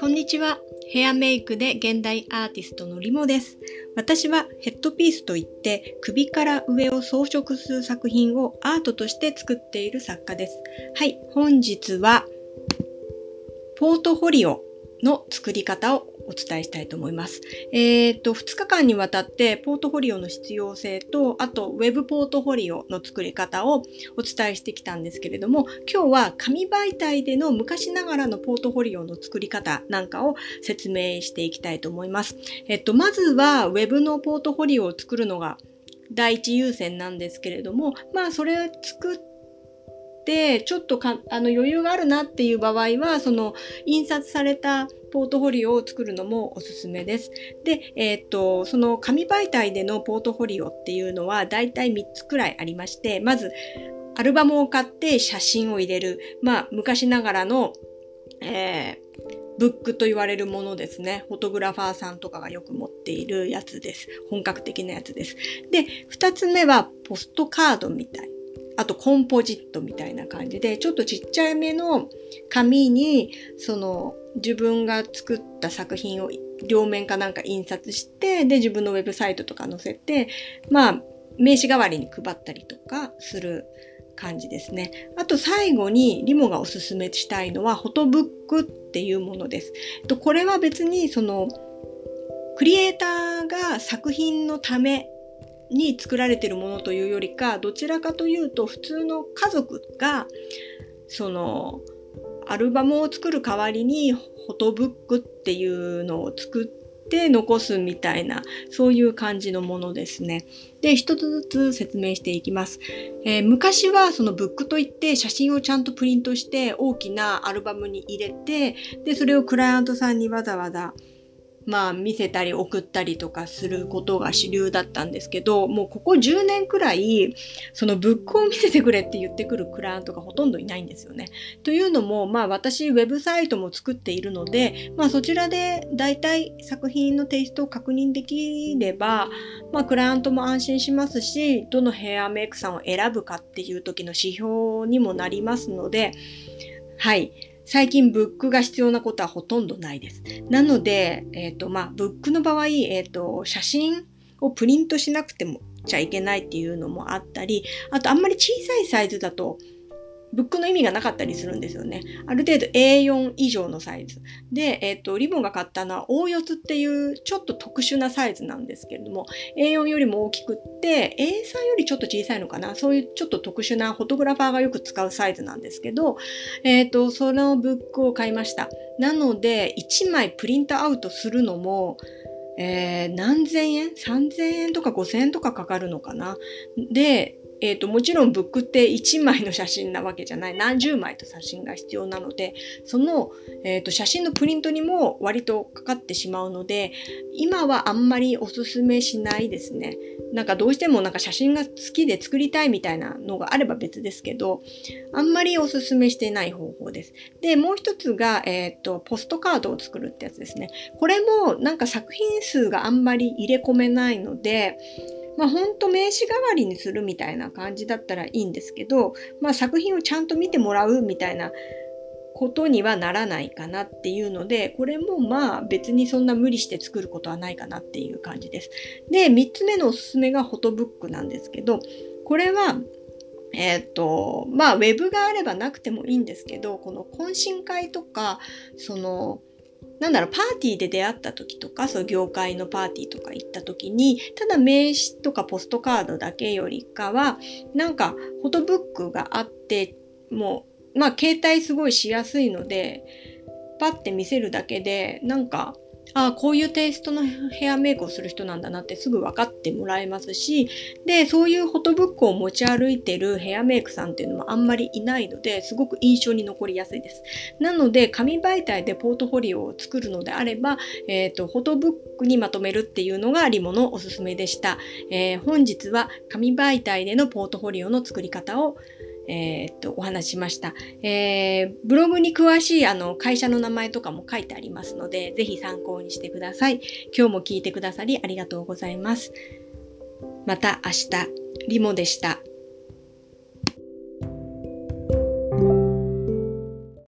こんにちは。ヘアメイクで現代アーティストのリモです。私はヘッドピースといって首から上を装飾する作品をアートとして作っている作家です。はい、本日はポートフォリオの作り方をお伝えしたいと思います。えっ、ー、と、2日間にわたってポートフォリオの必要性と、あと Web ポートフォリオの作り方をお伝えしてきたんですけれども、今日は紙媒体での昔ながらのポートフォリオの作り方なんかを説明していきたいと思います。えっと、まずは Web のポートフォリオを作るのが第一優先なんですけれども、まあそれを作って、ちょっとかあの余裕があるなっていう場合は、その印刷されたポートフォリオを作るのもおすすめです。で、えー、っと、その紙媒体でのポートフォリオっていうのはだいたい3つくらいありまして、まず、アルバムを買って写真を入れる。まあ、昔ながらの、えー、ブックと言われるものですね。フォトグラファーさんとかがよく持っているやつです。本格的なやつです。で、二つ目はポストカードみたい。あとコンポジットみたいな感じで、ちょっとちっちゃいめの紙に、その自分が作った作品を両面かなんか印刷して、で、自分のウェブサイトとか載せて、まあ、名刺代わりに配ったりとかする感じですね。あと最後にリモがおすすめしたいのは、フォトブックっていうものです。とこれは別にその、クリエイターが作品のために作られているものというよりか、どちらかというと普通の家族が、その、アルバムを作る代わりにフォトブックっていうのを作って残すみたいな、そういう感じのものですね。で、一つずつ説明していきます。えー、昔はそのブックといって写真をちゃんとプリントして大きなアルバムに入れて、で、それをクライアントさんにわざわざまあ見せたり送ったりとかすることが主流だったんですけど、もうここ10年くらい、そのブックを見せてくれって言ってくるクライアントがほとんどいないんですよね。というのも、まあ私ウェブサイトも作っているので、まあそちらで大体作品のテイストを確認できれば、まあクライアントも安心しますし、どのヘアメイクさんを選ぶかっていう時の指標にもなりますので、はい。最近ブックが必要なことはほとんどないです。なので、えっ、ー、と、まあ、ブックの場合、えっ、ー、と、写真をプリントしなくてもちゃいけないっていうのもあったり、あとあんまり小さいサイズだとブックの意味がなかったりするんですよね。ある程度 A4 以上のサイズ。で、えっ、ー、と、リボンが買ったのは O4 っていうちょっと特殊なサイズなんですけれども、A4 よりも大きくって、A3 よりちょっと小さいのかな。そういうちょっと特殊なフォトグラファーがよく使うサイズなんですけど、えっ、ー、と、そのブックを買いました。なので、1枚プリントアウトするのも、えー、何千円 ?3000 円とか5000円とかかかるのかな。で、えっ、ー、と、もちろんブックって1枚の写真なわけじゃない。何十枚と写真が必要なので、その、えっ、ー、と、写真のプリントにも割とかかってしまうので、今はあんまりおすすめしないですね。なんかどうしてもなんか写真が好きで作りたいみたいなのがあれば別ですけど、あんまりおすすめしてない方法です。で、もう一つが、えっ、ー、と、ポストカードを作るってやつですね。これもなんか作品数があんまり入れ込めないので、まあ、ほんと名刺代わりにするみたいな感じだったらいいんですけど、まあ、作品をちゃんと見てもらうみたいなことにはならないかなっていうので、これもまあ別にそんな無理して作ることはないかなっていう感じです。で、3つ目のおすすめがフォトブックなんですけど、これはえっ、と、まあ、ウェブがあればなくてもいいんですけど、この懇親会とか、その、なんだろう、パーティーで出会った時とか、そう業界のパーティーとか行った時に、ただ名刺とかポストカードだけよりかは、なんかフォトブックがあって、もう、まあ携帯すごいしやすいので、パッて見せるだけで、なんかああ、こういうテイストのヘアメイクをする人なんだなってすぐ分かってもらえますし、で、そういうフォトブックを持ち歩いてるヘアメイクさんっていうのもあんまりいないので、すごく印象に残りやすいです。なので、紙媒体でポートフォリオを作るのであれば、えっ、ー、と、フォトブックにまとめるっていうのがリモのおすすめでした。えー、本日は紙媒体でのポートフォリオの作り方をえー、っと、お話しました。えー、ブログに詳しいあの会社の名前とかも書いてありますので、ぜひ参考にしてください。今日も聞いてくださりありがとうございます。また明日、リモでした。